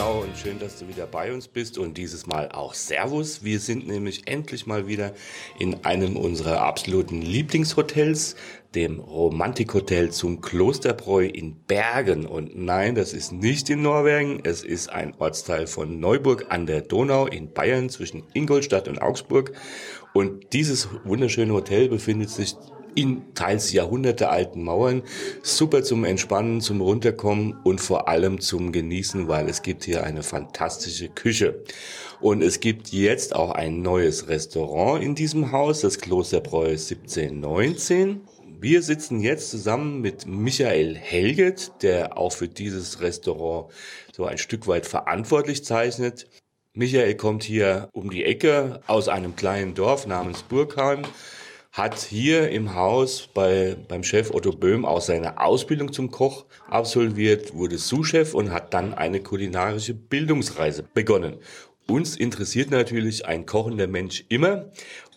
Ciao und schön, dass du wieder bei uns bist und dieses Mal auch Servus. Wir sind nämlich endlich mal wieder in einem unserer absoluten Lieblingshotels, dem Romantikhotel zum Klosterbräu in Bergen. Und nein, das ist nicht in Norwegen, es ist ein Ortsteil von Neuburg an der Donau in Bayern zwischen Ingolstadt und Augsburg. Und dieses wunderschöne Hotel befindet sich in teils jahrhundertealten Mauern. Super zum Entspannen, zum Runterkommen und vor allem zum Genießen, weil es gibt hier eine fantastische Küche. Und es gibt jetzt auch ein neues Restaurant in diesem Haus, das Klosterbräu 1719. Wir sitzen jetzt zusammen mit Michael Helget, der auch für dieses Restaurant so ein Stück weit verantwortlich zeichnet. Michael kommt hier um die Ecke aus einem kleinen Dorf namens Burgheim hat hier im Haus bei, beim Chef Otto Böhm auch seine Ausbildung zum Koch absolviert, wurde Sous-Chef und hat dann eine kulinarische Bildungsreise begonnen. Uns interessiert natürlich ein kochender Mensch immer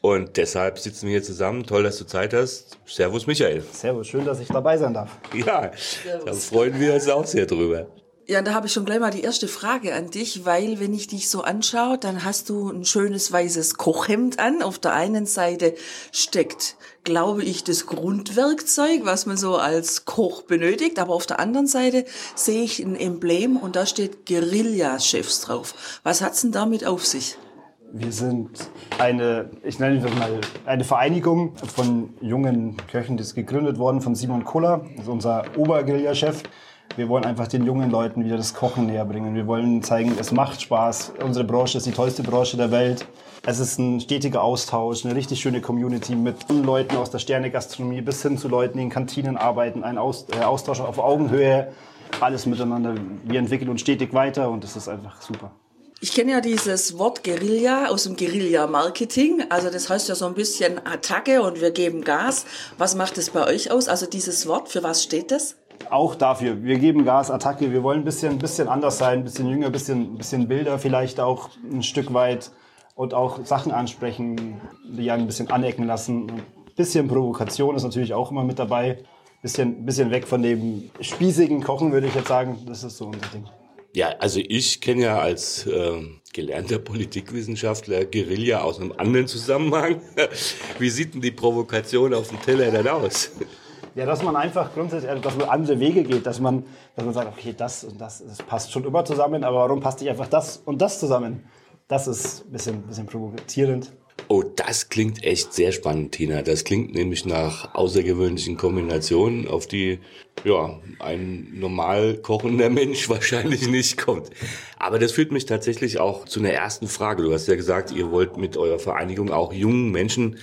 und deshalb sitzen wir hier zusammen. Toll, dass du Zeit hast. Servus Michael. Servus, schön, dass ich dabei sein darf. Ja, Servus. da freuen wir uns auch sehr drüber. Ja, da habe ich schon gleich mal die erste Frage an dich, weil wenn ich dich so anschaue, dann hast du ein schönes weißes Kochhemd an. Auf der einen Seite steckt, glaube ich, das Grundwerkzeug, was man so als Koch benötigt, aber auf der anderen Seite sehe ich ein Emblem und da steht Guerilla-Chefs drauf. Was hat's denn damit auf sich? Wir sind eine, ich nenne das mal, eine Vereinigung von jungen Köchen, die ist gegründet worden von Simon Kuller, also unser Oberguerilla-Chef. Wir wollen einfach den jungen Leuten wieder das Kochen näher bringen. Wir wollen zeigen, es macht Spaß. Unsere Branche ist die tollste Branche der Welt. Es ist ein stetiger Austausch, eine richtig schöne Community mit Leuten aus der Sterne-Gastronomie bis hin zu Leuten, die in Kantinen arbeiten. Ein äh, Austausch auf Augenhöhe, alles miteinander. Wir entwickeln uns stetig weiter und das ist einfach super. Ich kenne ja dieses Wort Guerilla aus dem Guerilla-Marketing. Also das heißt ja so ein bisschen Attacke und wir geben Gas. Was macht es bei euch aus? Also dieses Wort, für was steht das? Auch dafür. Wir geben Gas, Attacke. Wir wollen ein bisschen, bisschen anders sein, ein bisschen jünger, ein bisschen, bisschen Bilder vielleicht auch ein Stück weit und auch Sachen ansprechen, die einen ein bisschen anecken lassen. Ein bisschen Provokation ist natürlich auch immer mit dabei. Bisschen, bisschen weg von dem spießigen Kochen, würde ich jetzt sagen. Das ist so unser Ding. Ja, also ich kenne ja als äh, gelernter Politikwissenschaftler Guerilla aus einem anderen Zusammenhang. Wie sieht denn die Provokation auf dem Teller denn aus? Ja, dass man einfach grundsätzlich, also, dass man andere Wege geht, dass man, dass man sagt, okay, das und das, das passt schon immer zusammen, aber warum passt nicht einfach das und das zusammen? Das ist ein bisschen, bisschen provozierend. Oh, das klingt echt sehr spannend, Tina. Das klingt nämlich nach außergewöhnlichen Kombinationen, auf die ja ein normal kochender Mensch wahrscheinlich nicht kommt. Aber das führt mich tatsächlich auch zu einer ersten Frage. Du hast ja gesagt, ihr wollt mit eurer Vereinigung auch jungen Menschen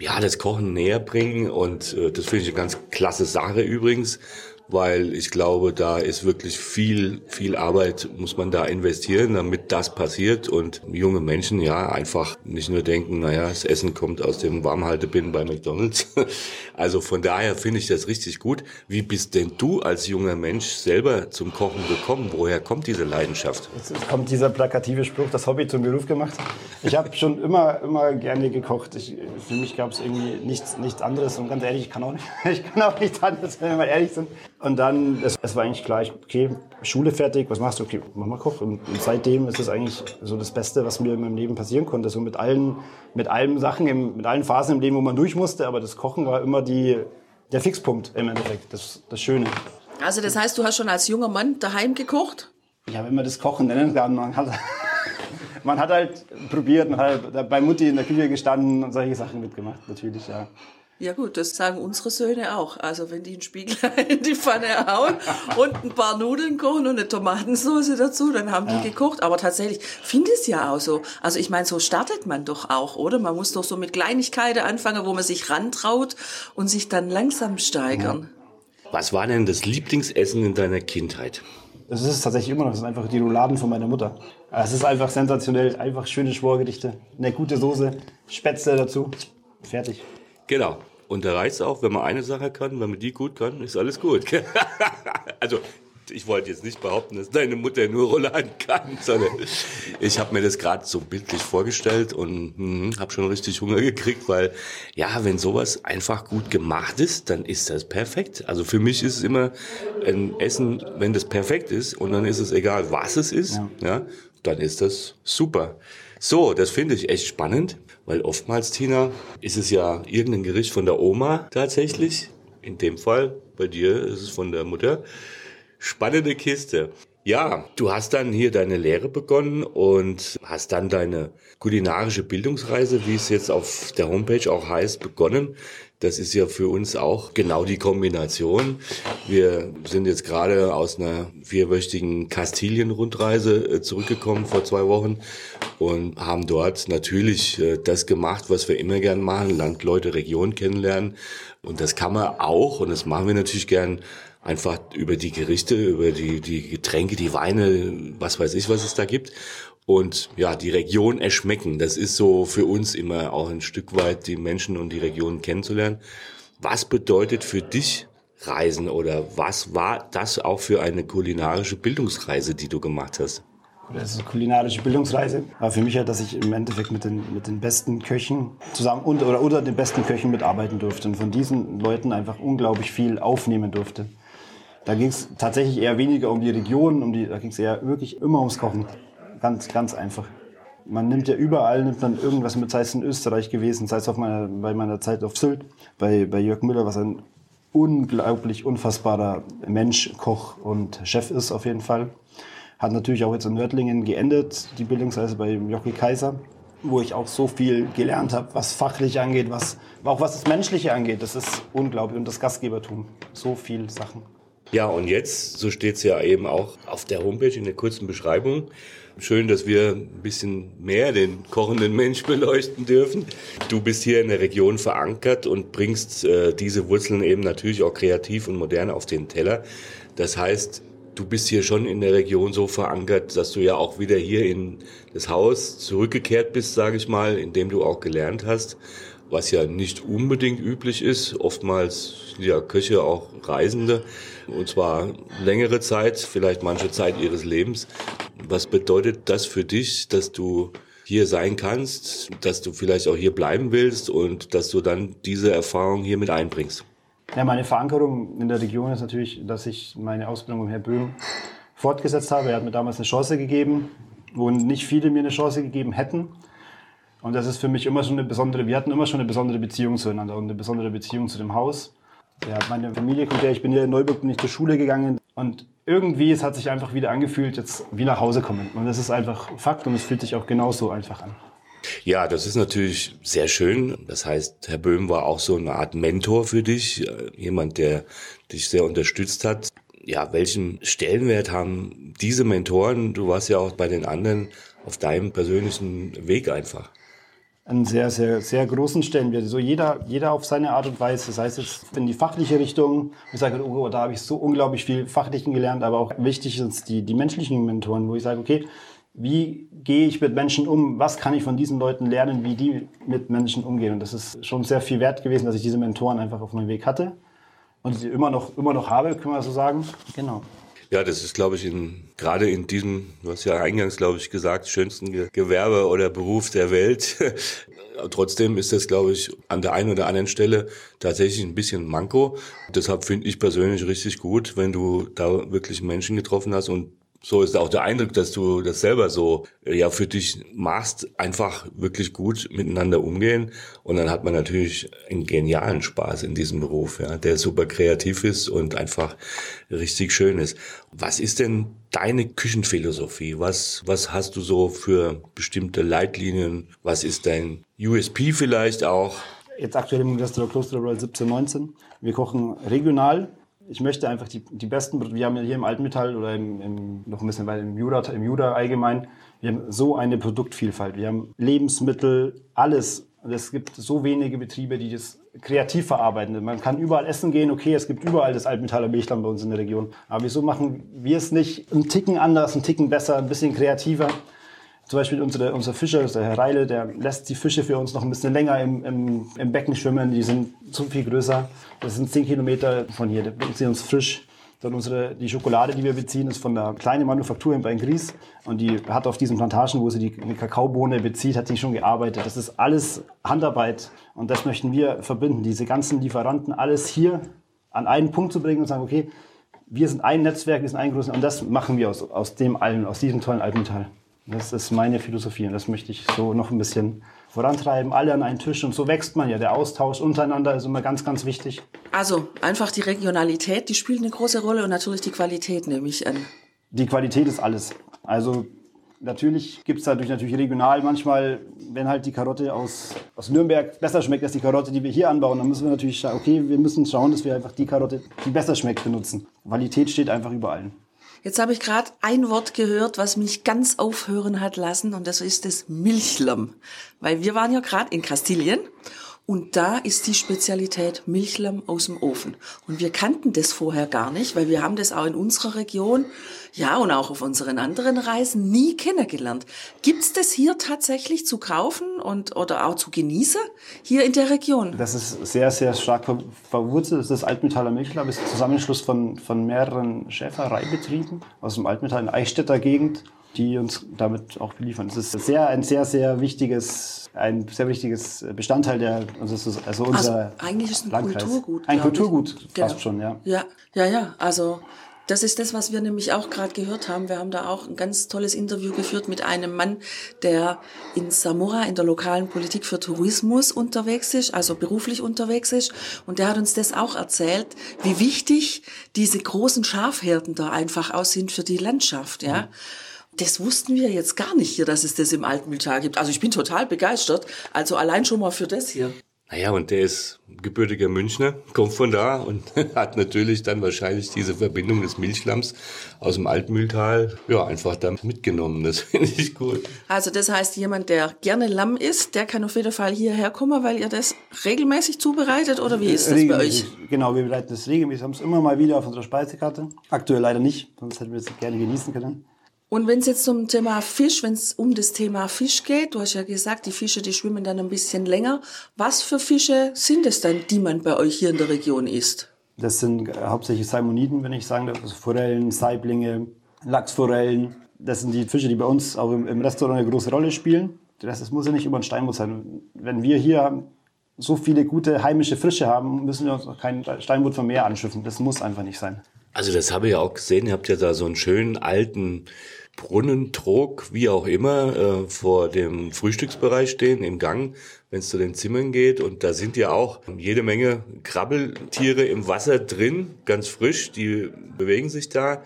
ja, das Kochen näher bringen und äh, das finde ich eine ganz klasse Sache übrigens weil ich glaube, da ist wirklich viel, viel Arbeit muss man da investieren, damit das passiert und junge Menschen ja einfach nicht nur denken, naja, das Essen kommt aus dem Warmhaltebinnen bei McDonalds. Also von daher finde ich das richtig gut. Wie bist denn du als junger Mensch selber zum Kochen gekommen? Woher kommt diese Leidenschaft? Jetzt kommt dieser plakative Spruch, das Hobby zum Beruf gemacht. Ich habe schon immer, immer gerne gekocht. Ich, für mich gab es irgendwie nichts, nichts anderes und ganz ehrlich, ich kann auch nicht, ich kann auch nichts anderes, wenn wir ehrlich sind. Und dann, es, es war eigentlich klar, okay, Schule fertig, was machst du? Okay, mach mal Koch. Und, und seitdem ist es eigentlich so das Beste, was mir in meinem Leben passieren konnte. So mit allen, mit allen Sachen, im, mit allen Phasen im Leben, wo man durch musste. Aber das Kochen war immer die, der Fixpunkt im Endeffekt, das, das Schöne. Also das heißt, du hast schon als junger Mann daheim gekocht? Ja, wenn man das Kochen nennen kann, man hat, man hat halt probiert, man hat halt bei Mutti in der Küche gestanden und solche Sachen mitgemacht, natürlich, ja. Ja gut, das sagen unsere Söhne auch. Also wenn die einen Spiegel in die Pfanne hauen und ein paar Nudeln kochen und eine Tomatensauce dazu, dann haben die gekocht. Aber tatsächlich finde ich es ja auch so. Also ich meine, so startet man doch auch, oder? Man muss doch so mit Kleinigkeiten anfangen, wo man sich rantraut und sich dann langsam steigern. Was war denn das Lieblingsessen in deiner Kindheit? Das ist tatsächlich immer noch, das sind einfach die Rouladen von meiner Mutter. Es ist einfach sensationell, einfach schöne Schworgerichte, eine gute Soße, Spätzle dazu, fertig. Genau. Und da reicht auch, wenn man eine Sache kann, wenn man die gut kann, ist alles gut. also ich wollte jetzt nicht behaupten, dass deine Mutter nur Rouladen kann, sondern ich habe mir das gerade so bildlich vorgestellt und hm, habe schon richtig Hunger gekriegt, weil ja, wenn sowas einfach gut gemacht ist, dann ist das perfekt. Also für mich ist es immer ein Essen, wenn das perfekt ist und dann ist es egal, was es ist, ja, ja dann ist das super. So, das finde ich echt spannend, weil oftmals, Tina, ist es ja irgendein Gericht von der Oma tatsächlich. In dem Fall, bei dir ist es von der Mutter. Spannende Kiste. Ja, du hast dann hier deine Lehre begonnen und hast dann deine kulinarische Bildungsreise, wie es jetzt auf der Homepage auch heißt, begonnen. Das ist ja für uns auch genau die Kombination. Wir sind jetzt gerade aus einer vierwöchigen Kastilien-Rundreise äh, zurückgekommen vor zwei Wochen und haben dort natürlich äh, das gemacht, was wir immer gern machen, Landleute, Region kennenlernen. Und das kann man auch, und das machen wir natürlich gern, einfach über die Gerichte, über die, die Getränke, die Weine, was weiß ich, was es da gibt. Und ja, die Region erschmecken. Das ist so für uns immer auch ein Stück weit die Menschen und die Region kennenzulernen. Was bedeutet für dich Reisen oder was war das auch für eine kulinarische Bildungsreise, die du gemacht hast? Das ist eine kulinarische Bildungsreise. Aber für mich ja, dass ich im Endeffekt mit den, mit den besten Köchen zusammen und, oder unter den besten Köchen mitarbeiten durfte und von diesen Leuten einfach unglaublich viel aufnehmen durfte. Da ging es tatsächlich eher weniger um die Region, um die, da ging es eher wirklich immer ums Kochen. Ganz, ganz einfach. Man nimmt ja überall, nimmt man irgendwas mit, sei es in Österreich gewesen, sei es auf meiner, bei meiner Zeit auf Sylt, bei, bei Jörg Müller, was ein unglaublich unfassbarer Mensch, Koch und Chef ist auf jeden Fall. Hat natürlich auch jetzt in Nördlingen geendet, die Bildungsreise bei Jockey Kaiser, wo ich auch so viel gelernt habe, was fachlich angeht, was, auch was das Menschliche angeht. Das ist unglaublich. Und das Gastgebertum. So viel Sachen. Ja, und jetzt, so steht es ja eben auch auf der Homepage in der kurzen Beschreibung. Schön, dass wir ein bisschen mehr den kochenden Mensch beleuchten dürfen. Du bist hier in der Region verankert und bringst äh, diese Wurzeln eben natürlich auch kreativ und modern auf den Teller. Das heißt, du bist hier schon in der Region so verankert, dass du ja auch wieder hier in das Haus zurückgekehrt bist, sage ich mal, in dem du auch gelernt hast was ja nicht unbedingt üblich ist. Oftmals sind ja Köche auch Reisende und zwar längere Zeit, vielleicht manche Zeit ihres Lebens. Was bedeutet das für dich, dass du hier sein kannst, dass du vielleicht auch hier bleiben willst und dass du dann diese Erfahrung hier mit einbringst? Ja, meine Verankerung in der Region ist natürlich, dass ich meine Ausbildung mit Herrn Böhm fortgesetzt habe. Er hat mir damals eine Chance gegeben, wo nicht viele mir eine Chance gegeben hätten. Und das ist für mich immer schon eine besondere, wir hatten immer schon eine besondere Beziehung zueinander und eine besondere Beziehung zu dem Haus. Ja, meine Familie kommt ja, ich bin hier in Neuburg, bin ich zur Schule gegangen und irgendwie, es hat sich einfach wieder angefühlt, jetzt wie nach Hause kommen. Und das ist einfach Fakt und es fühlt sich auch genauso einfach an. Ja, das ist natürlich sehr schön. Das heißt, Herr Böhm war auch so eine Art Mentor für dich, äh, jemand, der dich sehr unterstützt hat. Ja, welchen Stellenwert haben diese Mentoren? Du warst ja auch bei den anderen auf deinem persönlichen Weg einfach einen sehr, sehr, sehr großen Stellenwert. So jeder, jeder auf seine Art und Weise. Das heißt jetzt in die fachliche Richtung. Ich sage, oh, da habe ich so unglaublich viel Fachlichen gelernt, aber auch wichtig sind die, die menschlichen Mentoren, wo ich sage, okay, wie gehe ich mit Menschen um? Was kann ich von diesen Leuten lernen, wie die mit Menschen umgehen? Und das ist schon sehr viel wert gewesen, dass ich diese Mentoren einfach auf meinem Weg hatte und sie immer noch, immer noch habe, können wir so sagen. Genau. Ja, das ist, glaube ich, in, gerade in diesem, du hast ja eingangs, glaube ich, gesagt, schönsten Gewerbe oder Beruf der Welt. Trotzdem ist das, glaube ich, an der einen oder anderen Stelle tatsächlich ein bisschen Manko. Deshalb finde ich persönlich richtig gut, wenn du da wirklich Menschen getroffen hast und so ist auch der Eindruck, dass du das selber so ja für dich machst, einfach wirklich gut miteinander umgehen und dann hat man natürlich einen genialen Spaß in diesem Beruf, ja, der super kreativ ist und einfach richtig schön ist. Was ist denn deine Küchenphilosophie? Was was hast du so für bestimmte Leitlinien? Was ist dein USP vielleicht auch? Jetzt aktuell im Restaurant Klosterbrauerei 1719. Wir kochen regional, ich möchte einfach die, die besten, wir haben ja hier im Altenmetall oder im, im, noch ein bisschen weiter im Jura, im Jura allgemein, wir haben so eine Produktvielfalt. Wir haben Lebensmittel, alles. Es gibt so wenige Betriebe, die das kreativ verarbeiten. Man kann überall essen gehen, okay, es gibt überall das Altmetaller Milchland bei uns in der Region. Aber wieso machen wir es nicht einen Ticken anders, einen Ticken besser, ein bisschen kreativer? Zum Beispiel unsere, unser Fischer, der Herr Reile, der lässt die Fische für uns noch ein bisschen länger im, im, im Becken schwimmen. Die sind so viel größer. Das sind 10 Kilometer von hier. Der bringt sie uns frisch. Dann unsere, die Schokolade, die wir beziehen, ist von der kleinen Manufaktur in Beingries. Und die hat auf diesen Plantagen, wo sie die eine Kakaobohne bezieht, hat die schon gearbeitet. Das ist alles Handarbeit. Und das möchten wir verbinden. Diese ganzen Lieferanten, alles hier an einen Punkt zu bringen und sagen, okay, wir sind ein Netzwerk, wir sind ein großes, und das machen wir aus, aus dem allen, aus diesem tollen Alpental. Das ist meine Philosophie und das möchte ich so noch ein bisschen vorantreiben, alle an einen Tisch und so wächst man ja. Der Austausch untereinander ist immer ganz, ganz wichtig. Also einfach die Regionalität, die spielt eine große Rolle und natürlich die Qualität nehme ich an. Die Qualität ist alles. Also Natürlich gibt es dadurch natürlich regional manchmal, wenn halt die Karotte aus, aus Nürnberg besser schmeckt als die Karotte, die wir hier anbauen, dann müssen wir natürlich schauen, okay, wir müssen schauen, dass wir einfach die Karotte, die besser schmeckt, benutzen. Qualität steht einfach über allen. Jetzt habe ich gerade ein Wort gehört, was mich ganz aufhören hat lassen und das ist das Milchlamm. Weil wir waren ja gerade in Kastilien und da ist die Spezialität Milchlamm aus dem Ofen. Und wir kannten das vorher gar nicht, weil wir haben das auch in unserer Region, ja, und auch auf unseren anderen Reisen nie kennengelernt. Gibt's das hier tatsächlich zu kaufen und oder auch zu genießen hier in der Region? Das ist sehr, sehr stark ver verwurzelt. Das Altmetaller Milchlamm, ist Zusammenschluss von, von mehreren Schäfereibetrieben aus dem Altmetall in Eichstätter Gegend die uns damit auch beliefern. Das ist sehr, ein sehr, sehr wichtiges, ein sehr wichtiges Bestandteil der, also, also unser also eigentlich ist ein Landkreis. Kulturgut. Ein glaub ich. Kulturgut, Genau. fast schon, ja. Ja, ja, ja. Also das ist das, was wir nämlich auch gerade gehört haben. Wir haben da auch ein ganz tolles Interview geführt mit einem Mann, der in Samora in der lokalen Politik für Tourismus unterwegs ist, also beruflich unterwegs ist. Und der hat uns das auch erzählt, wie wichtig diese großen Schafherden da einfach auch sind für die Landschaft, ja. Das wussten wir jetzt gar nicht hier, dass es das im Altmühltal gibt. Also ich bin total begeistert. Also allein schon mal für das hier. Naja, und der ist gebürtiger Münchner, kommt von da und hat natürlich dann wahrscheinlich diese Verbindung des Milchlamms aus dem Altmühltal, ja, einfach damit mitgenommen. Das finde ich gut. Also das heißt, jemand, der gerne Lamm isst, der kann auf jeden Fall hierher kommen, weil ihr das regelmäßig zubereitet oder wie ist das bei euch? Genau, wir bereiten das regelmäßig. haben es immer mal wieder auf unserer Speisekarte. Aktuell leider nicht, sonst hätten wir es gerne genießen können. Und wenn es jetzt zum Thema Fisch, wenn es um das Thema Fisch geht, du hast ja gesagt, die Fische, die schwimmen dann ein bisschen länger. Was für Fische sind es dann, die man bei euch hier in der Region isst? Das sind äh, hauptsächlich Salmoniden, wenn ich sagen darf. Also Forellen, Saiblinge, Lachsforellen. Das sind die Fische, die bei uns auch im, im Restaurant eine große Rolle spielen. Das, muss ja nicht über ein Steinbutt sein. Wenn wir hier so viele gute heimische Frische haben, müssen wir uns auch kein Steinbutt vom Meer anschiffen. Das muss einfach nicht sein. Also das habe ich ja auch gesehen. Ihr habt ja da so einen schönen alten Brunnentrog, wie auch immer, äh, vor dem Frühstücksbereich stehen, im Gang, wenn es zu den Zimmern geht. Und da sind ja auch jede Menge Krabbeltiere im Wasser drin, ganz frisch, die bewegen sich da.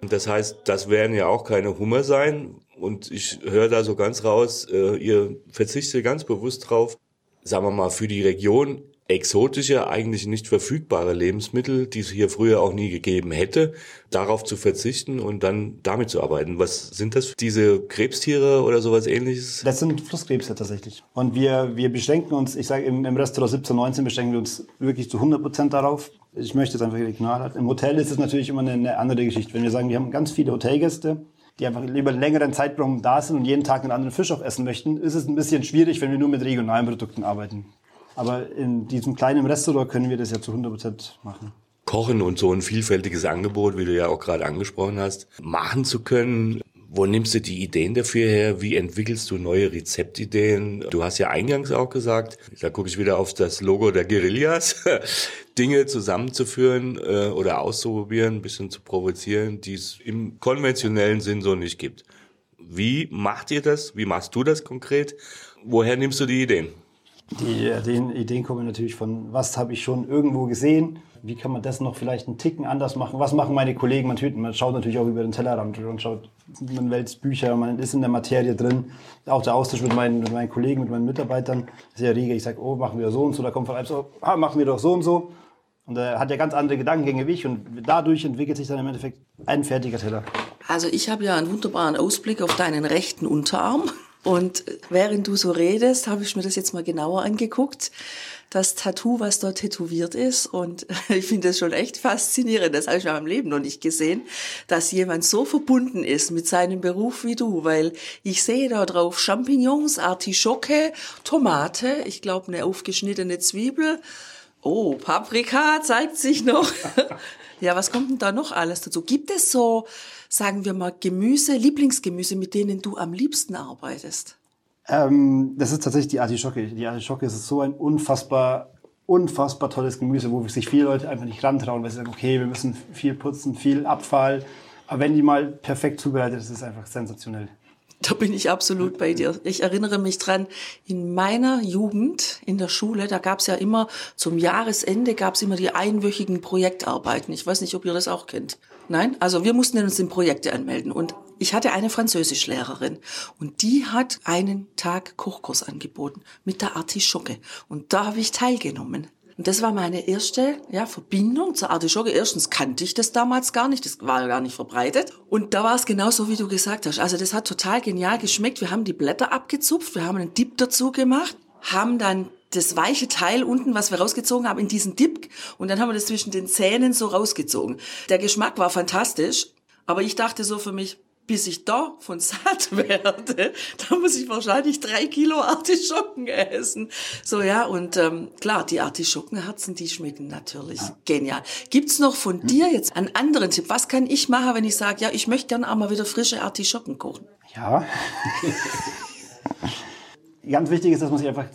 Und das heißt, das werden ja auch keine Hummer sein. Und ich höre da so ganz raus, äh, ihr verzichtet ganz bewusst drauf, sagen wir mal, für die Region exotische, eigentlich nicht verfügbare Lebensmittel, die es hier früher auch nie gegeben hätte, darauf zu verzichten und dann damit zu arbeiten. Was sind das? Diese Krebstiere oder sowas ähnliches? Das sind Flusskrebse tatsächlich. Und wir, wir beschränken uns, ich sage im, im Restaurant 17, 19 beschränken wir uns wirklich zu 100 Prozent darauf. Ich möchte es einfach regional halten. Im Hotel ist es natürlich immer eine, eine andere Geschichte. Wenn wir sagen, wir haben ganz viele Hotelgäste, die einfach über einen längeren Zeitraum da sind und jeden Tag einen anderen Fisch auch essen möchten, ist es ein bisschen schwierig, wenn wir nur mit regionalen Produkten arbeiten. Aber in diesem kleinen Restaurant können wir das ja zu 100 Prozent machen. Kochen und so ein vielfältiges Angebot, wie du ja auch gerade angesprochen hast, machen zu können. Wo nimmst du die Ideen dafür her? Wie entwickelst du neue Rezeptideen? Du hast ja eingangs auch gesagt, da gucke ich wieder auf das Logo der Guerillas, Dinge zusammenzuführen äh, oder auszuprobieren, ein bisschen zu provozieren, die es im konventionellen Sinn so nicht gibt. Wie macht ihr das? Wie machst du das konkret? Woher nimmst du die Ideen? Die Ideen, Ideen kommen natürlich von, was habe ich schon irgendwo gesehen? Wie kann man das noch vielleicht einen Ticken anders machen? Was machen meine Kollegen? Man, tut- man schaut natürlich auch über den Tellerrand und schaut, man wälzt Bücher, man ist in der Materie drin. Auch der Austausch mit meinen, mit meinen Kollegen, mit meinen Mitarbeitern ist sehr rege. Ich sage, oh, machen wir so und so. Da kommt von einem so, ah, machen wir doch so und so. Und er hat ja ganz andere Gedankengänge wie ich und dadurch entwickelt sich dann im Endeffekt ein fertiger Teller. Also ich habe ja einen wunderbaren Ausblick auf deinen rechten Unterarm. Und während du so redest, habe ich mir das jetzt mal genauer angeguckt. Das Tattoo, was dort tätowiert ist. Und ich finde das schon echt faszinierend. Das habe ich in meinem Leben noch nicht gesehen, dass jemand so verbunden ist mit seinem Beruf wie du. Weil ich sehe da drauf Champignons, Artischocke, Tomate, ich glaube eine aufgeschnittene Zwiebel. Oh, Paprika zeigt sich noch. ja, was kommt denn da noch alles dazu? Gibt es so, sagen wir mal, Gemüse, Lieblingsgemüse, mit denen du am liebsten arbeitest? Ähm, das ist tatsächlich die Artischocke. Die Artischocke ist so ein unfassbar, unfassbar tolles Gemüse, wo sich viele Leute einfach nicht rantrauen, weil sie sagen, okay, wir müssen viel putzen, viel Abfall. Aber wenn die mal perfekt zubereitet ist, ist es einfach sensationell. Da bin ich absolut bei dir. Ich erinnere mich dran, in meiner Jugend in der Schule, da gab es ja immer zum Jahresende gab es immer die einwöchigen Projektarbeiten. Ich weiß nicht, ob ihr das auch kennt. Nein? Also wir mussten uns in Projekte anmelden. Und ich hatte eine Französischlehrerin und die hat einen Tag Kochkurs angeboten mit der Artischocke. Und da habe ich teilgenommen. Und das war meine erste ja, Verbindung zur Artischocke. Erstens kannte ich das damals gar nicht, das war ja gar nicht verbreitet. Und da war es genauso, wie du gesagt hast. Also das hat total genial geschmeckt. Wir haben die Blätter abgezupft, wir haben einen Dip dazu gemacht, haben dann das weiche Teil unten, was wir rausgezogen haben, in diesen Dip und dann haben wir das zwischen den Zähnen so rausgezogen. Der Geschmack war fantastisch, aber ich dachte so für mich, bis ich da von satt werde, da muss ich wahrscheinlich drei Kilo Artischocken essen. So ja, und ähm, klar, die Artischockenherzen, die schmecken natürlich ja. genial. Gibt's noch von hm. dir jetzt einen anderen Tipp? Was kann ich machen, wenn ich sage, ja, ich möchte gerne auch mal wieder frische Artischocken kochen? Ja. Ganz wichtig ist, dass man sich einfach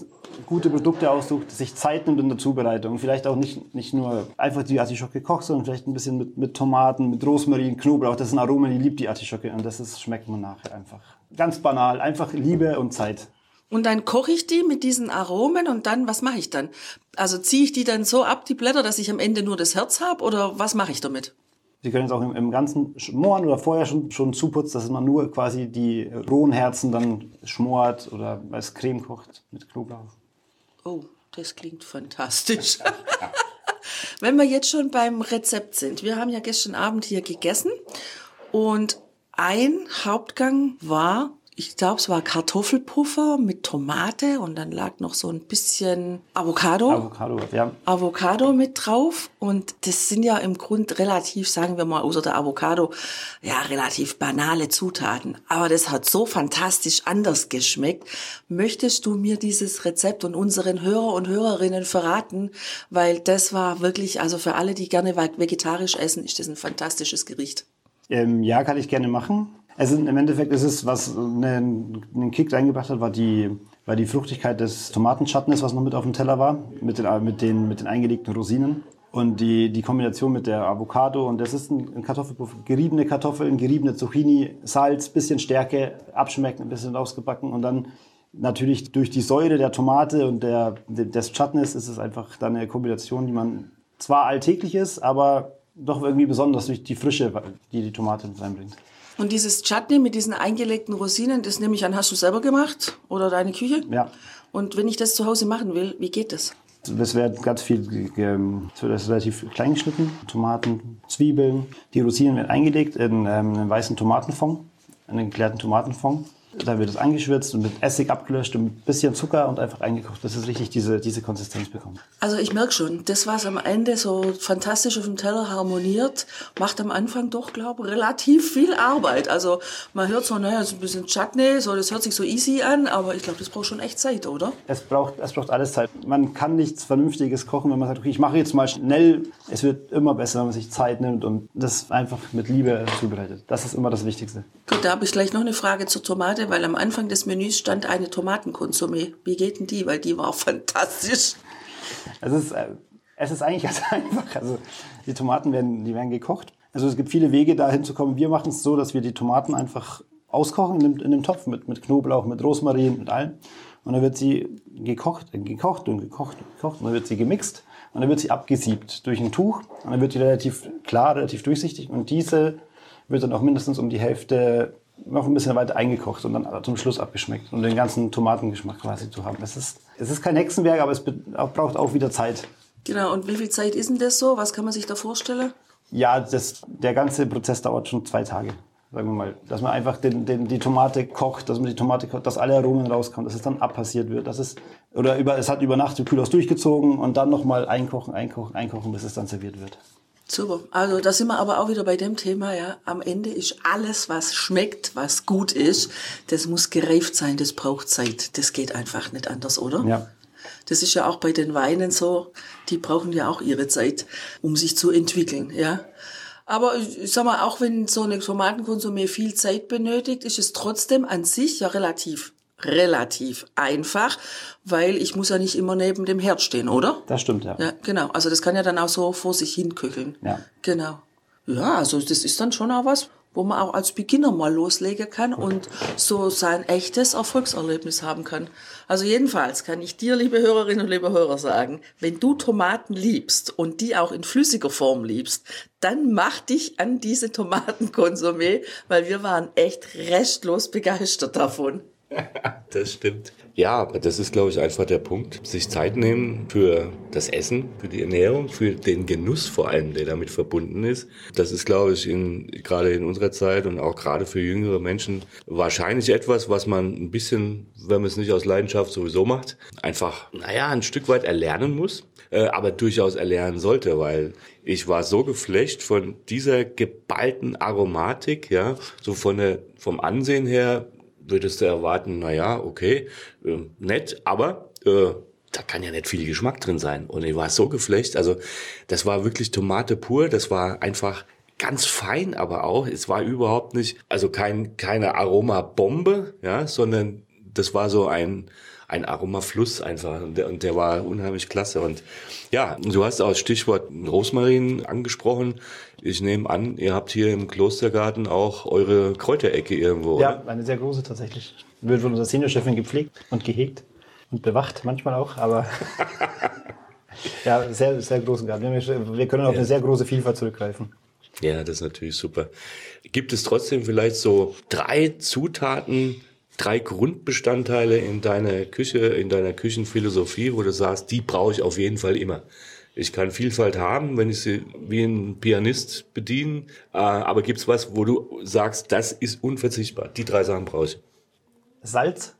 gute Produkte aussucht, sich Zeit nimmt in der Zubereitung. Vielleicht auch nicht, nicht nur einfach die Artischocke kocht, sondern vielleicht ein bisschen mit, mit Tomaten, mit Rosmarin, Knoblauch. Das sind Aromen, die liebt die Artischocke und das ist, schmeckt man nachher einfach. Ganz banal, einfach Liebe und Zeit. Und dann koche ich die mit diesen Aromen und dann, was mache ich dann? Also ziehe ich die dann so ab, die Blätter, dass ich am Ende nur das Herz habe oder was mache ich damit? Sie können es auch im, im ganzen schmoren oder vorher schon, schon zuputzen, dass man nur quasi die rohen Herzen dann schmort oder als Creme kocht mit Knoblauch. Oh, das klingt fantastisch. Wenn wir jetzt schon beim Rezept sind, wir haben ja gestern Abend hier gegessen und ein Hauptgang war ich glaube, es war Kartoffelpuffer mit Tomate und dann lag noch so ein bisschen Avocado. Avocado, ja. Avocado mit drauf und das sind ja im Grund relativ, sagen wir mal, außer der Avocado, ja, relativ banale Zutaten. Aber das hat so fantastisch anders geschmeckt. Möchtest du mir dieses Rezept und unseren Hörer und Hörerinnen verraten? Weil das war wirklich, also für alle, die gerne vegetarisch essen, ist das ein fantastisches Gericht. Ähm, ja, kann ich gerne machen. Also im Endeffekt ist es, was einen, einen Kick reingebracht hat, war die, war die Fruchtigkeit des Tomatenchutneys, was noch mit auf dem Teller war, mit den, mit den, mit den eingelegten Rosinen. Und die, die Kombination mit der Avocado und das ist ein, Kartoffelpuff, geriebene Kartoffeln, geriebene Zucchini, Salz, bisschen Stärke, abschmecken, ein bisschen ausgebacken und dann natürlich durch die Säure der Tomate und der, des Chutneys ist es einfach dann eine Kombination, die man zwar alltäglich ist, aber doch irgendwie besonders durch die Frische, die die Tomate mit reinbringt. Und dieses Chutney mit diesen eingelegten Rosinen, das nehme ich an, hast du selber gemacht oder deine Küche? Ja. Und wenn ich das zu Hause machen will, wie geht das? Das wird ganz viel, das wird relativ klein geschnitten. Tomaten, Zwiebeln. Die Rosinen werden eingelegt in ähm, einen weißen Tomatenfond, einen geklärten Tomatenfond. Da wird es angeschwitzt und mit Essig abgelöscht und ein bisschen Zucker und einfach eingekocht, bis es richtig diese, diese Konsistenz bekommt. Also ich merke schon, das, was am Ende so fantastisch auf dem Teller harmoniert, macht am Anfang doch, glaube ich, relativ viel Arbeit. Also man hört so, naja, so ein bisschen Chutney, so, das hört sich so easy an, aber ich glaube, das braucht schon echt Zeit, oder? Es braucht, es braucht alles Zeit. Man kann nichts Vernünftiges kochen, wenn man sagt, okay, ich mache jetzt mal schnell. Es wird immer besser, wenn man sich Zeit nimmt und das einfach mit Liebe zubereitet. Das ist immer das Wichtigste. Gut, da habe ich gleich noch eine Frage zur Tomate weil am Anfang des Menüs stand eine Tomatenkonsumé. Wie geht denn die? Weil die war fantastisch. Es ist, äh, es ist eigentlich ganz einfach. Also die Tomaten werden, die werden gekocht. Also es gibt viele Wege, da hinzukommen. Wir machen es so, dass wir die Tomaten einfach auskochen in dem, in dem Topf mit, mit Knoblauch, mit Rosmarin, mit allem. Und dann wird sie gekocht, gekocht und gekocht und gekocht. Und dann wird sie gemixt. Und dann wird sie abgesiebt durch ein Tuch. Und dann wird die relativ klar, relativ durchsichtig. Und diese wird dann auch mindestens um die Hälfte noch ein bisschen weiter eingekocht und dann zum Schluss abgeschmeckt und den ganzen Tomatengeschmack quasi zu haben. Es ist, es ist kein Hexenwerk, aber es braucht auch wieder Zeit. Genau, und wie viel Zeit ist denn das so? Was kann man sich da vorstellen? Ja, das, der ganze Prozess dauert schon zwei Tage. sagen wir mal, dass man einfach den, den, die Tomate kocht, dass man die Tomate kocht, dass alle Aromen rauskommen, dass es dann abpassiert wird, dass es oder über es hat über Nacht im Kühlhaus durchgezogen und dann nochmal einkochen, einkochen, einkochen, bis es dann serviert wird. Super. Also da sind wir aber auch wieder bei dem Thema, ja. Am Ende ist alles, was schmeckt, was gut ist, das muss gereift sein, das braucht Zeit. Das geht einfach nicht anders, oder? Ja. Das ist ja auch bei den Weinen so. Die brauchen ja auch ihre Zeit, um sich zu entwickeln, ja. Aber ich sag mal, auch wenn so eine Tomatenkonsumé viel Zeit benötigt, ist es trotzdem an sich ja relativ relativ einfach, weil ich muss ja nicht immer neben dem Herd stehen, oder? Das stimmt, ja. Ja, genau. Also das kann ja dann auch so vor sich hin köcheln. Ja. Genau. Ja, also das ist dann schon auch was, wo man auch als Beginner mal loslegen kann und so sein echtes Erfolgserlebnis haben kann. Also jedenfalls kann ich dir, liebe Hörerinnen und liebe Hörer, sagen, wenn du Tomaten liebst und die auch in flüssiger Form liebst, dann mach dich an diese Tomatenkonsumé, weil wir waren echt restlos begeistert davon. Das stimmt. Ja, aber das ist, glaube ich, einfach der Punkt. Sich Zeit nehmen für das Essen, für die Ernährung, für den Genuss vor allem, der damit verbunden ist. Das ist, glaube ich, in, gerade in unserer Zeit und auch gerade für jüngere Menschen wahrscheinlich etwas, was man ein bisschen, wenn man es nicht aus Leidenschaft sowieso macht, einfach, naja, ein Stück weit erlernen muss äh, aber durchaus erlernen sollte, weil ich war so geflecht von dieser geballten Aromatik, ja, so von der, vom Ansehen her würdest du erwarten, na ja, okay, äh, nett, aber äh, da kann ja nicht viel Geschmack drin sein. Und ich war so geflecht, also das war wirklich Tomate pur, das war einfach ganz fein, aber auch, es war überhaupt nicht, also kein, keine Aromabombe, ja, sondern das war so ein, ein Aromafluss einfach und der, und der war unheimlich klasse. Und ja, du hast auch Stichwort Rosmarin angesprochen. Ich nehme an, ihr habt hier im Klostergarten auch eure Kräuterecke irgendwo. Ja, eine sehr große tatsächlich. Wird von unserer Seniorchefin gepflegt und gehegt und bewacht, manchmal auch, aber ja, sehr, sehr großen Garten. Wir können auf ja. eine sehr große Vielfalt zurückgreifen. Ja, das ist natürlich super. Gibt es trotzdem vielleicht so drei Zutaten, drei Grundbestandteile in deiner Küche, in deiner Küchenphilosophie, wo du sagst, die brauche ich auf jeden Fall immer. Ich kann Vielfalt haben, wenn ich sie wie ein Pianist bedienen, äh, aber gibt's was, wo du sagst, das ist unverzichtbar. Die drei Sachen brauche ich. Salz,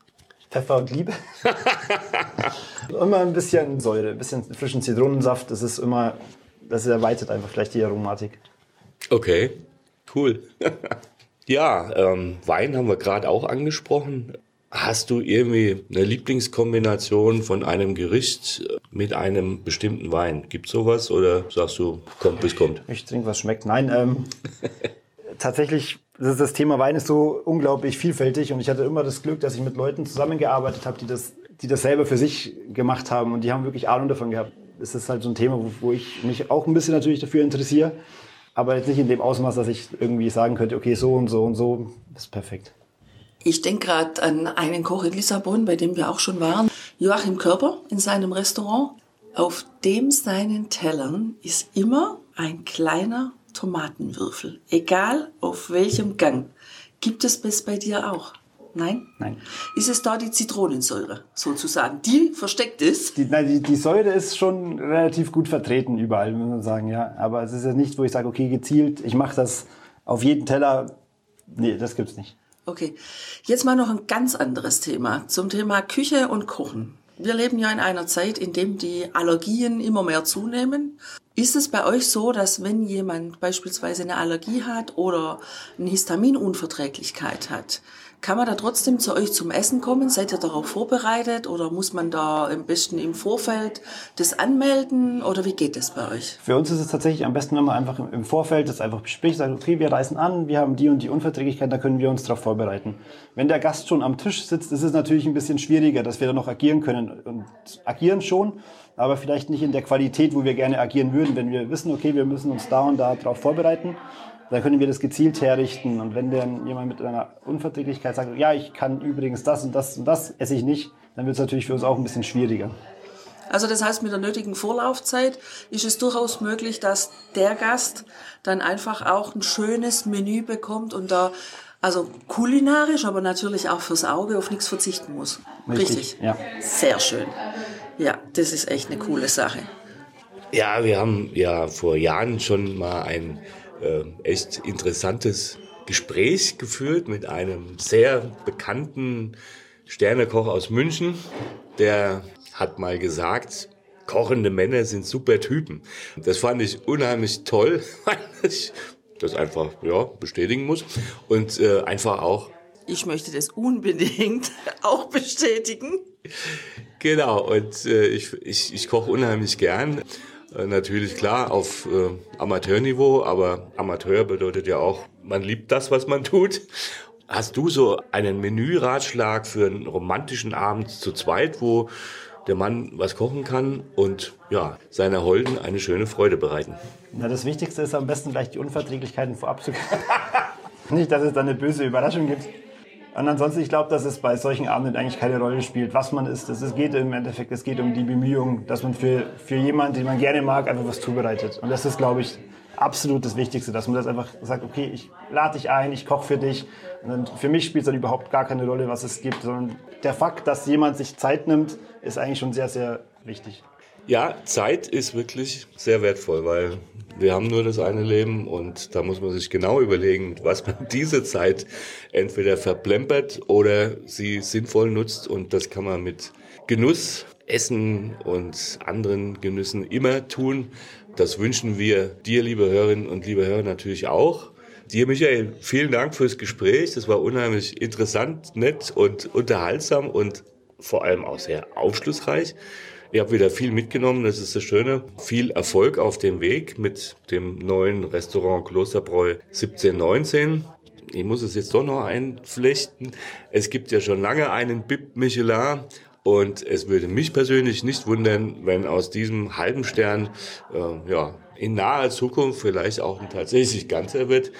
Pfeffer und Liebe. immer ein bisschen Säure, ein bisschen frischen Zitronensaft. Das ist immer, das erweitert einfach vielleicht die Aromatik. Okay, cool. Ja, ähm, Wein haben wir gerade auch angesprochen. Hast du irgendwie eine Lieblingskombination von einem Gericht mit einem bestimmten Wein? Gibt sowas oder sagst du, kommt bis kommt? Ich trinke, was schmeckt. Nein, ähm, tatsächlich, das, das Thema Wein ist so unglaublich vielfältig und ich hatte immer das Glück, dass ich mit Leuten zusammengearbeitet habe, die das, die das selber für sich gemacht haben und die haben wirklich Ahnung davon gehabt. Das ist halt so ein Thema, wo, wo ich mich auch ein bisschen natürlich dafür interessiere aber jetzt nicht in dem Ausmaß, dass ich irgendwie sagen könnte, okay, so und so und so ist perfekt. Ich denke gerade an einen Koch in Lissabon, bei dem wir auch schon waren, Joachim Körper in seinem Restaurant. Auf dem seinen Tellern ist immer ein kleiner Tomatenwürfel, egal auf welchem Gang. Gibt es das bei dir auch? Nein? Nein. Ist es da die Zitronensäure sozusagen, die versteckt ist? Die, nein, die, die Säure ist schon relativ gut vertreten überall, muss man sagen, ja. Aber es ist ja nicht, wo ich sage, okay, gezielt, ich mache das auf jeden Teller. Nee, das gibt's nicht. Okay. Jetzt mal noch ein ganz anderes Thema zum Thema Küche und Kochen. Wir leben ja in einer Zeit, in dem die Allergien immer mehr zunehmen. Ist es bei euch so, dass wenn jemand beispielsweise eine Allergie hat oder eine Histaminunverträglichkeit hat, kann man da trotzdem zu euch zum Essen kommen? Seid ihr darauf vorbereitet oder muss man da am besten im Vorfeld das anmelden oder wie geht das bei euch? Für uns ist es tatsächlich am besten, wenn man einfach im Vorfeld das einfach bespricht, sagt, okay, wir reisen an, wir haben die und die Unverträglichkeit, da können wir uns darauf vorbereiten. Wenn der Gast schon am Tisch sitzt, ist es natürlich ein bisschen schwieriger, dass wir da noch agieren können und agieren schon, aber vielleicht nicht in der Qualität, wo wir gerne agieren würden, wenn wir wissen, okay, wir müssen uns da und da darauf vorbereiten dann können wir das gezielt herrichten. Und wenn dann jemand mit einer Unverträglichkeit sagt, ja, ich kann übrigens das und das und das esse ich nicht, dann wird es natürlich für uns auch ein bisschen schwieriger. Also das heißt, mit der nötigen Vorlaufzeit ist es durchaus möglich, dass der Gast dann einfach auch ein schönes Menü bekommt und da also kulinarisch, aber natürlich auch fürs Auge auf nichts verzichten muss. Richtig? Richtig? Ja. Sehr schön. Ja, das ist echt eine coole Sache. Ja, wir haben ja vor Jahren schon mal ein äh, echt interessantes Gespräch geführt mit einem sehr bekannten Sternekoch aus München, der hat mal gesagt, kochende Männer sind super Typen. Das fand ich unheimlich toll, weil ich das einfach ja, bestätigen muss und äh, einfach auch ich möchte das unbedingt auch bestätigen. Genau, und äh, ich, ich, ich koche unheimlich gern. Äh, natürlich klar auf äh, Amateurniveau, aber Amateur bedeutet ja auch, man liebt das, was man tut. Hast du so einen Menüratschlag für einen romantischen Abend zu zweit, wo der Mann was kochen kann und ja, seiner Holden eine schöne Freude bereiten? Na, das Wichtigste ist am besten gleich die Unverträglichkeiten vorab zu Nicht, dass es dann eine böse Überraschung gibt. Und ansonsten, ich glaube, dass es bei solchen Abenden eigentlich keine Rolle spielt, was man isst. Es geht im Endeffekt, es geht um die Bemühung, dass man für, für jemanden, den man gerne mag, einfach was zubereitet. Und das ist, glaube ich, absolut das Wichtigste, dass man das einfach sagt, okay, ich lade dich ein, ich koche für dich. Und dann, für mich spielt es dann überhaupt gar keine Rolle, was es gibt, sondern der Fakt, dass jemand sich Zeit nimmt, ist eigentlich schon sehr, sehr wichtig. Ja, Zeit ist wirklich sehr wertvoll, weil wir haben nur das eine Leben und da muss man sich genau überlegen, was man diese Zeit entweder verplempert oder sie sinnvoll nutzt und das kann man mit Genuss, Essen und anderen Genüssen immer tun. Das wünschen wir dir, liebe Hörerinnen und liebe Hörer, natürlich auch. Dir, Michael, vielen Dank fürs Gespräch. Das war unheimlich interessant, nett und unterhaltsam und vor allem auch sehr aufschlussreich. Ihr habt wieder viel mitgenommen, das ist das Schöne. Viel Erfolg auf dem Weg mit dem neuen Restaurant Klosterbräu 1719. Ich muss es jetzt doch noch einflechten. Es gibt ja schon lange einen Bib Michelin und es würde mich persönlich nicht wundern, wenn aus diesem halben Stern äh, ja, in naher Zukunft vielleicht auch ein tatsächlich ganzer wird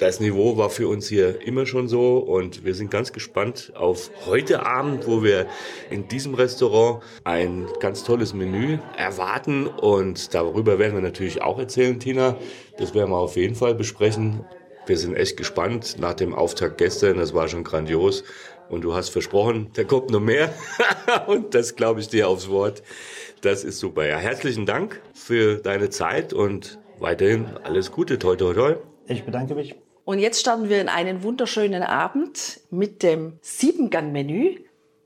das Niveau war für uns hier immer schon so und wir sind ganz gespannt auf heute Abend, wo wir in diesem Restaurant ein ganz tolles Menü erwarten und darüber werden wir natürlich auch erzählen, Tina. Das werden wir auf jeden Fall besprechen. Wir sind echt gespannt nach dem Auftakt gestern, das war schon grandios und du hast versprochen, da kommt noch mehr und das glaube ich dir aufs Wort. Das ist super. Ja, herzlichen Dank für deine Zeit und weiterhin alles Gute. Toi, toi, toi. Ich bedanke mich. Und jetzt starten wir in einen wunderschönen Abend mit dem Siebengang-Menü.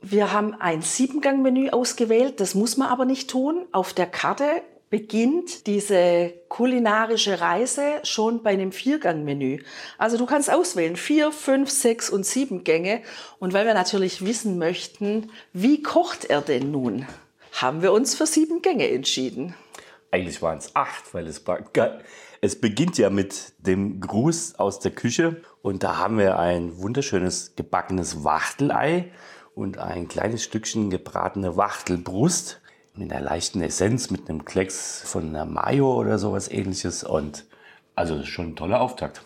Wir haben ein Siebengang-Menü ausgewählt, das muss man aber nicht tun. Auf der Karte beginnt diese kulinarische Reise schon bei einem Viergang-Menü. Also du kannst auswählen vier, fünf, sechs und sieben Gänge. Und weil wir natürlich wissen möchten, wie kocht er denn nun, haben wir uns für sieben Gänge entschieden. Eigentlich waren es acht, weil es war. Es beginnt ja mit dem Gruß aus der Küche und da haben wir ein wunderschönes gebackenes Wachtelei und ein kleines Stückchen gebratene Wachtelbrust mit einer leichten Essenz, mit einem Klecks von einer Mayo oder sowas ähnliches und also schon ein toller Auftakt.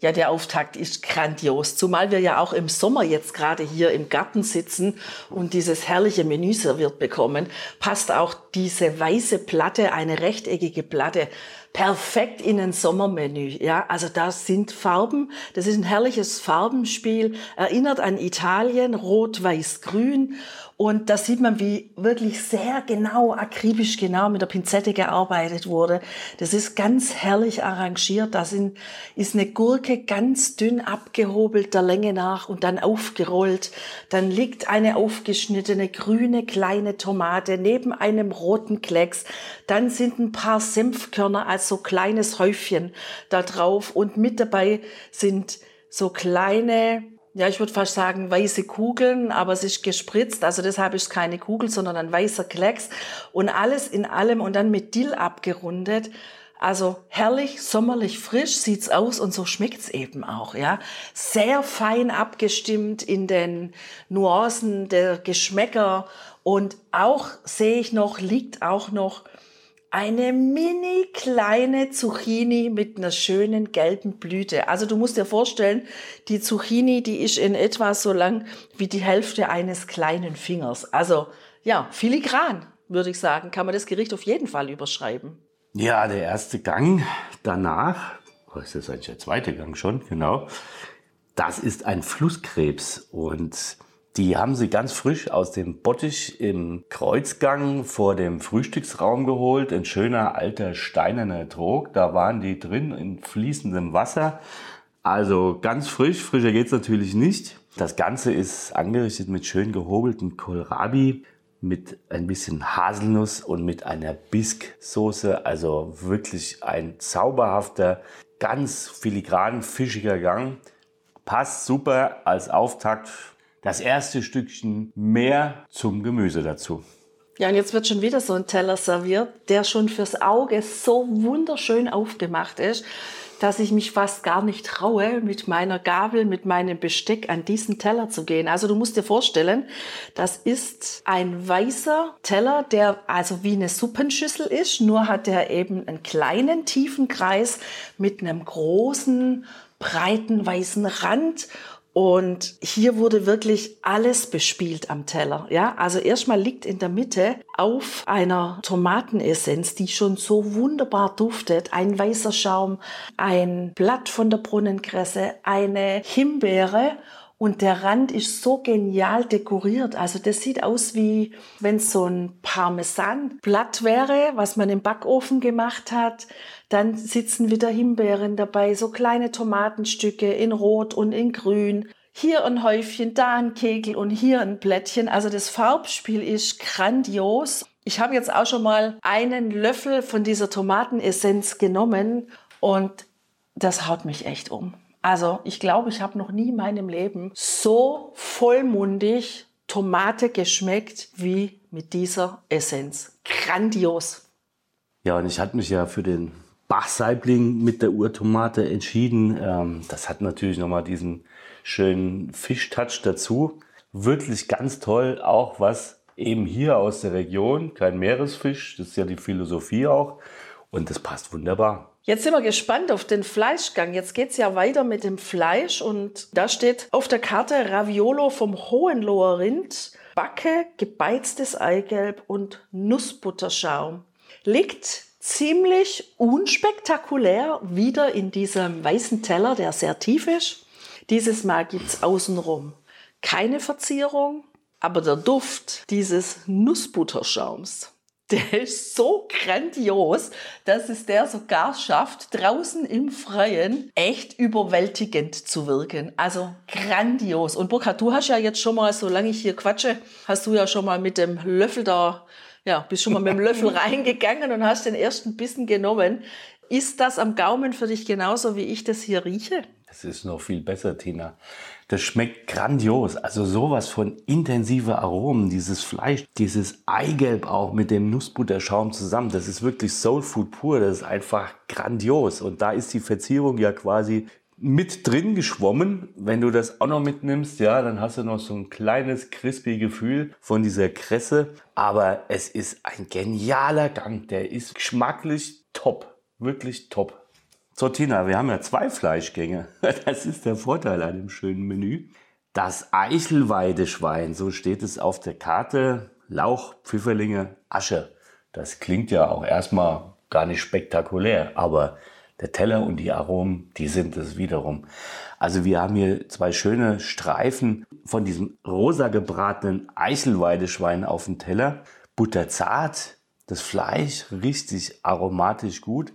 Ja, der Auftakt ist grandios, zumal wir ja auch im Sommer jetzt gerade hier im Garten sitzen und dieses herrliche Menü serviert bekommen, passt auch diese weiße Platte, eine rechteckige Platte, perfekt in ein Sommermenü. Ja, also da sind Farben. Das ist ein herrliches Farbenspiel. Erinnert an Italien, rot, weiß, grün. Und da sieht man, wie wirklich sehr genau, akribisch genau mit der Pinzette gearbeitet wurde. Das ist ganz herrlich arrangiert. Da sind, ist eine Gurke ganz dünn abgehobelt der Länge nach und dann aufgerollt. Dann liegt eine aufgeschnittene grüne kleine Tomate neben einem roten Klecks. Dann sind ein paar Senfkörner als so kleines Häufchen da drauf und mit dabei sind so kleine ja, ich würde fast sagen weiße Kugeln, aber es ist gespritzt, also deshalb ist es keine Kugel, sondern ein weißer Klecks und alles in allem und dann mit Dill abgerundet. Also herrlich, sommerlich frisch sieht's aus und so schmeckt's eben auch, ja. Sehr fein abgestimmt in den Nuancen der Geschmäcker und auch sehe ich noch, liegt auch noch eine mini kleine Zucchini mit einer schönen gelben Blüte. Also du musst dir vorstellen, die Zucchini, die ist in etwa so lang wie die Hälfte eines kleinen Fingers. Also ja, filigran, würde ich sagen, kann man das Gericht auf jeden Fall überschreiben. Ja, der erste Gang danach, was ist das eigentlich der zweite Gang schon, genau. Das ist ein Flusskrebs und die haben sie ganz frisch aus dem Bottich im Kreuzgang vor dem Frühstücksraum geholt. Ein schöner alter steinerner Trog. Da waren die drin in fließendem Wasser. Also ganz frisch, frischer geht's natürlich nicht. Das Ganze ist angerichtet mit schön gehobelten Kohlrabi, mit ein bisschen Haselnuss und mit einer Bisque-Soße. Also wirklich ein zauberhafter, ganz filigran fischiger Gang. Passt super als Auftakt. Das erste Stückchen mehr zum Gemüse dazu. Ja, und jetzt wird schon wieder so ein Teller serviert, der schon fürs Auge so wunderschön aufgemacht ist dass ich mich fast gar nicht traue, mit meiner Gabel, mit meinem Besteck an diesen Teller zu gehen. Also du musst dir vorstellen, das ist ein weißer Teller, der also wie eine Suppenschüssel ist, nur hat er eben einen kleinen tiefen Kreis mit einem großen breiten weißen Rand und hier wurde wirklich alles bespielt am Teller. Ja, also erstmal liegt in der Mitte auf einer Tomatenessenz, die schon so wunderbar duftet, ein weißer Schaum, ein Blatt von der Brunnenkresse, eine Himbeere und der Rand ist so genial dekoriert. Also das sieht aus wie wenn so ein Parmesanblatt wäre, was man im Backofen gemacht hat. Dann sitzen wieder Himbeeren dabei, so kleine Tomatenstücke in Rot und in Grün. Hier ein Häufchen, da ein Kegel und hier ein Blättchen. Also das Farbspiel ist grandios. Ich habe jetzt auch schon mal einen Löffel von dieser Tomatenessenz genommen und das haut mich echt um. Also ich glaube, ich habe noch nie in meinem Leben so vollmundig Tomate geschmeckt wie mit dieser Essenz. Grandios. Ja, und ich hatte mich ja für den Bachsaibling mit der Urtomate entschieden. Ähm, das hat natürlich nochmal diesen schönen Fischtouch dazu. Wirklich ganz toll, auch was eben hier aus der Region, kein Meeresfisch, das ist ja die Philosophie auch. Und das passt wunderbar. Jetzt sind wir gespannt auf den Fleischgang. Jetzt geht es ja weiter mit dem Fleisch und da steht auf der Karte Raviolo vom Hohenloher Rind, Backe, gebeiztes Eigelb und Nussbutterschaum. Liegt ziemlich unspektakulär wieder in diesem weißen Teller, der sehr tief ist. Dieses Mal gibt es außenrum keine Verzierung, aber der Duft dieses Nussbutterschaums der ist so grandios, dass es der sogar schafft, draußen im Freien echt überwältigend zu wirken. Also grandios. Und Burkhard, du hast ja jetzt schon mal, solange ich hier quatsche, hast du ja schon mal mit dem Löffel da, ja, bist schon mal mit dem Löffel reingegangen und hast den ersten Bissen genommen. Ist das am Gaumen für dich genauso, wie ich das hier rieche? Es ist noch viel besser, Tina. Das schmeckt grandios. Also sowas von intensive Aromen, dieses Fleisch, dieses Eigelb auch mit dem Nussbutterschaum zusammen. Das ist wirklich Soul Food pur. Das ist einfach grandios. Und da ist die Verzierung ja quasi mit drin geschwommen. Wenn du das auch noch mitnimmst, ja, dann hast du noch so ein kleines crispy Gefühl von dieser Kresse. Aber es ist ein genialer Gang. Der ist geschmacklich top. Wirklich top. So, Tina, wir haben ja zwei Fleischgänge. Das ist der Vorteil an dem schönen Menü. Das Eichelweideschwein, so steht es auf der Karte. Lauch, Pfifferlinge, Asche. Das klingt ja auch erstmal gar nicht spektakulär, aber der Teller und die Aromen, die sind es wiederum. Also wir haben hier zwei schöne Streifen von diesem rosa gebratenen Eichelweideschwein auf dem Teller. Butterzart, das Fleisch richtig aromatisch gut.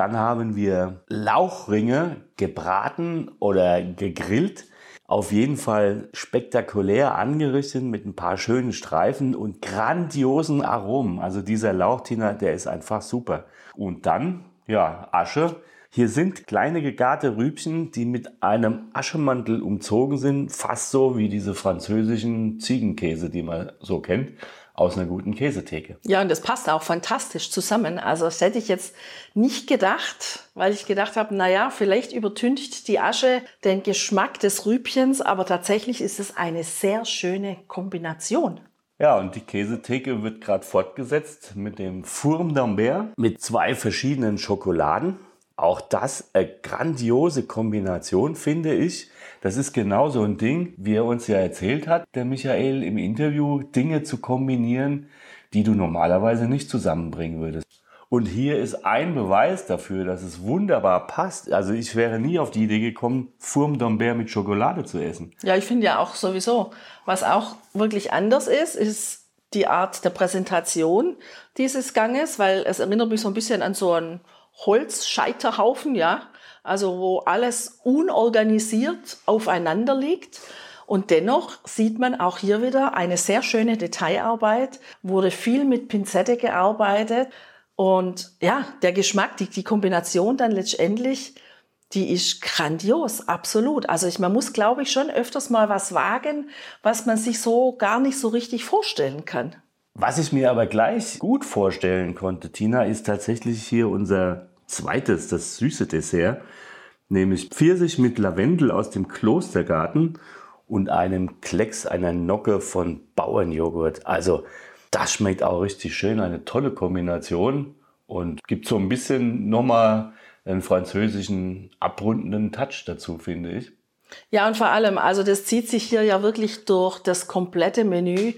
Dann haben wir Lauchringe gebraten oder gegrillt. Auf jeden Fall spektakulär angerichtet mit ein paar schönen Streifen und grandiosen Aromen. Also dieser Lauchtiner, der ist einfach super. Und dann, ja, Asche. Hier sind kleine gegarte Rübchen, die mit einem Aschemantel umzogen sind, fast so wie diese französischen Ziegenkäse, die man so kennt aus einer guten Käsetheke. Ja, und das passt auch fantastisch zusammen. Also das hätte ich jetzt nicht gedacht, weil ich gedacht habe, naja, vielleicht übertüncht die Asche den Geschmack des Rübchens, aber tatsächlich ist es eine sehr schöne Kombination. Ja, und die Käsetheke wird gerade fortgesetzt mit dem Fourme d'Ambert mit zwei verschiedenen Schokoladen. Auch das eine grandiose Kombination, finde ich. Das ist genau so ein Ding, wie er uns ja erzählt hat, der Michael im Interview, Dinge zu kombinieren, die du normalerweise nicht zusammenbringen würdest. Und hier ist ein Beweis dafür, dass es wunderbar passt. Also ich wäre nie auf die Idee gekommen, Fourme d'Ambert mit Schokolade zu essen. Ja, ich finde ja auch sowieso, was auch wirklich anders ist, ist die Art der Präsentation dieses Ganges, weil es erinnert mich so ein bisschen an so ein Holzscheiterhaufen, ja, also wo alles unorganisiert aufeinander liegt. Und dennoch sieht man auch hier wieder eine sehr schöne Detailarbeit, wurde viel mit Pinzette gearbeitet. Und ja, der Geschmack, die, die Kombination dann letztendlich, die ist grandios, absolut. Also ich, man muss, glaube ich, schon öfters mal was wagen, was man sich so gar nicht so richtig vorstellen kann. Was ich mir aber gleich gut vorstellen konnte, Tina, ist tatsächlich hier unser zweites, das süße Dessert, nämlich Pfirsich mit Lavendel aus dem Klostergarten und einem Klecks einer Nocke von Bauernjoghurt. Also das schmeckt auch richtig schön, eine tolle Kombination und gibt so ein bisschen nochmal einen französischen abrundenden Touch dazu, finde ich. Ja, und vor allem, also das zieht sich hier ja wirklich durch das komplette Menü.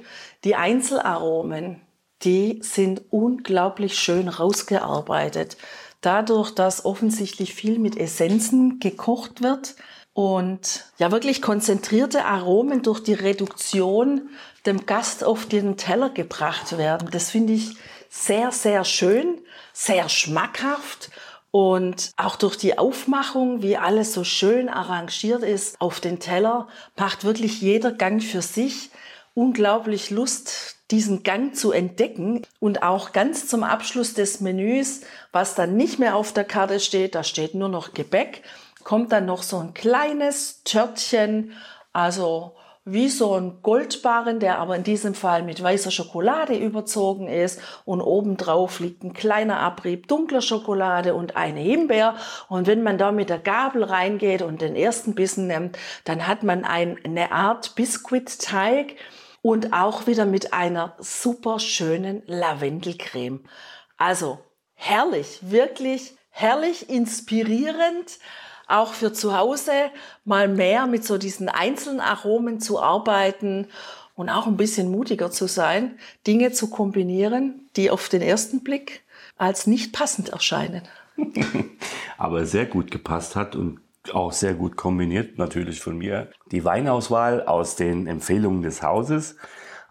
Die Einzelaromen, die sind unglaublich schön rausgearbeitet. Dadurch, dass offensichtlich viel mit Essenzen gekocht wird und ja wirklich konzentrierte Aromen durch die Reduktion dem Gast auf den Teller gebracht werden. Das finde ich sehr, sehr schön, sehr schmackhaft und auch durch die Aufmachung, wie alles so schön arrangiert ist auf den Teller, macht wirklich jeder Gang für sich unglaublich Lust, diesen Gang zu entdecken und auch ganz zum Abschluss des Menüs, was dann nicht mehr auf der Karte steht, da steht nur noch Gebäck, kommt dann noch so ein kleines Törtchen, also wie so ein Goldbarren, der aber in diesem Fall mit weißer Schokolade überzogen ist und obendrauf liegt ein kleiner Abrieb dunkler Schokolade und eine Himbeer. Und wenn man da mit der Gabel reingeht und den ersten Bissen nimmt, dann hat man ein, eine Art Biskuitteig, und auch wieder mit einer super schönen Lavendelcreme. Also herrlich, wirklich herrlich, inspirierend, auch für zu Hause mal mehr mit so diesen einzelnen Aromen zu arbeiten und auch ein bisschen mutiger zu sein, Dinge zu kombinieren, die auf den ersten Blick als nicht passend erscheinen. Aber sehr gut gepasst hat und auch sehr gut kombiniert, natürlich von mir. Die Weinauswahl aus den Empfehlungen des Hauses.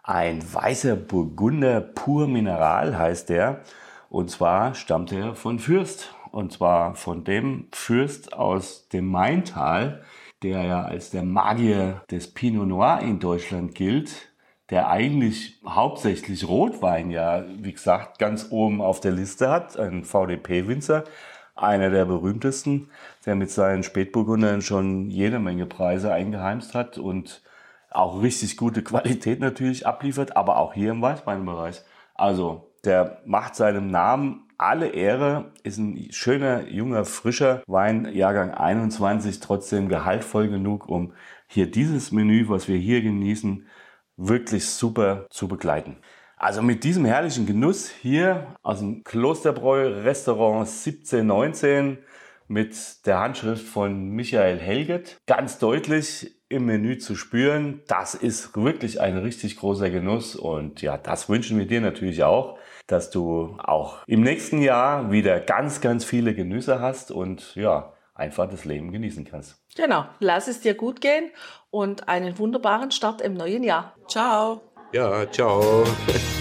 Ein weißer Burgunder pur Mineral heißt der. Und zwar stammt er von Fürst. Und zwar von dem Fürst aus dem Maintal, der ja als der Magier des Pinot Noir in Deutschland gilt, der eigentlich hauptsächlich Rotwein ja, wie gesagt, ganz oben auf der Liste hat, ein VDP-Winzer, einer der berühmtesten, der mit seinen Spätburgundern schon jede Menge Preise eingeheimst hat und auch richtig gute Qualität natürlich abliefert, aber auch hier im Weißweinbereich. Also der macht seinem Namen alle Ehre, ist ein schöner, junger, frischer Wein, Jahrgang 21, trotzdem gehaltvoll genug, um hier dieses Menü, was wir hier genießen, wirklich super zu begleiten. Also mit diesem herrlichen Genuss hier aus dem Klosterbräu Restaurant 1719 mit der Handschrift von Michael Helget ganz deutlich im Menü zu spüren. Das ist wirklich ein richtig großer Genuss und ja, das wünschen wir dir natürlich auch, dass du auch im nächsten Jahr wieder ganz, ganz viele Genüsse hast und ja, einfach das Leben genießen kannst. Genau, lass es dir gut gehen und einen wunderbaren Start im neuen Jahr. Ciao. Ja, ciao.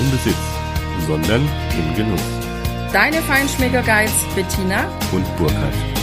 im Besitz, sondern im Genuss. Deine Feinschmecker Guides Bettina und Burkhard.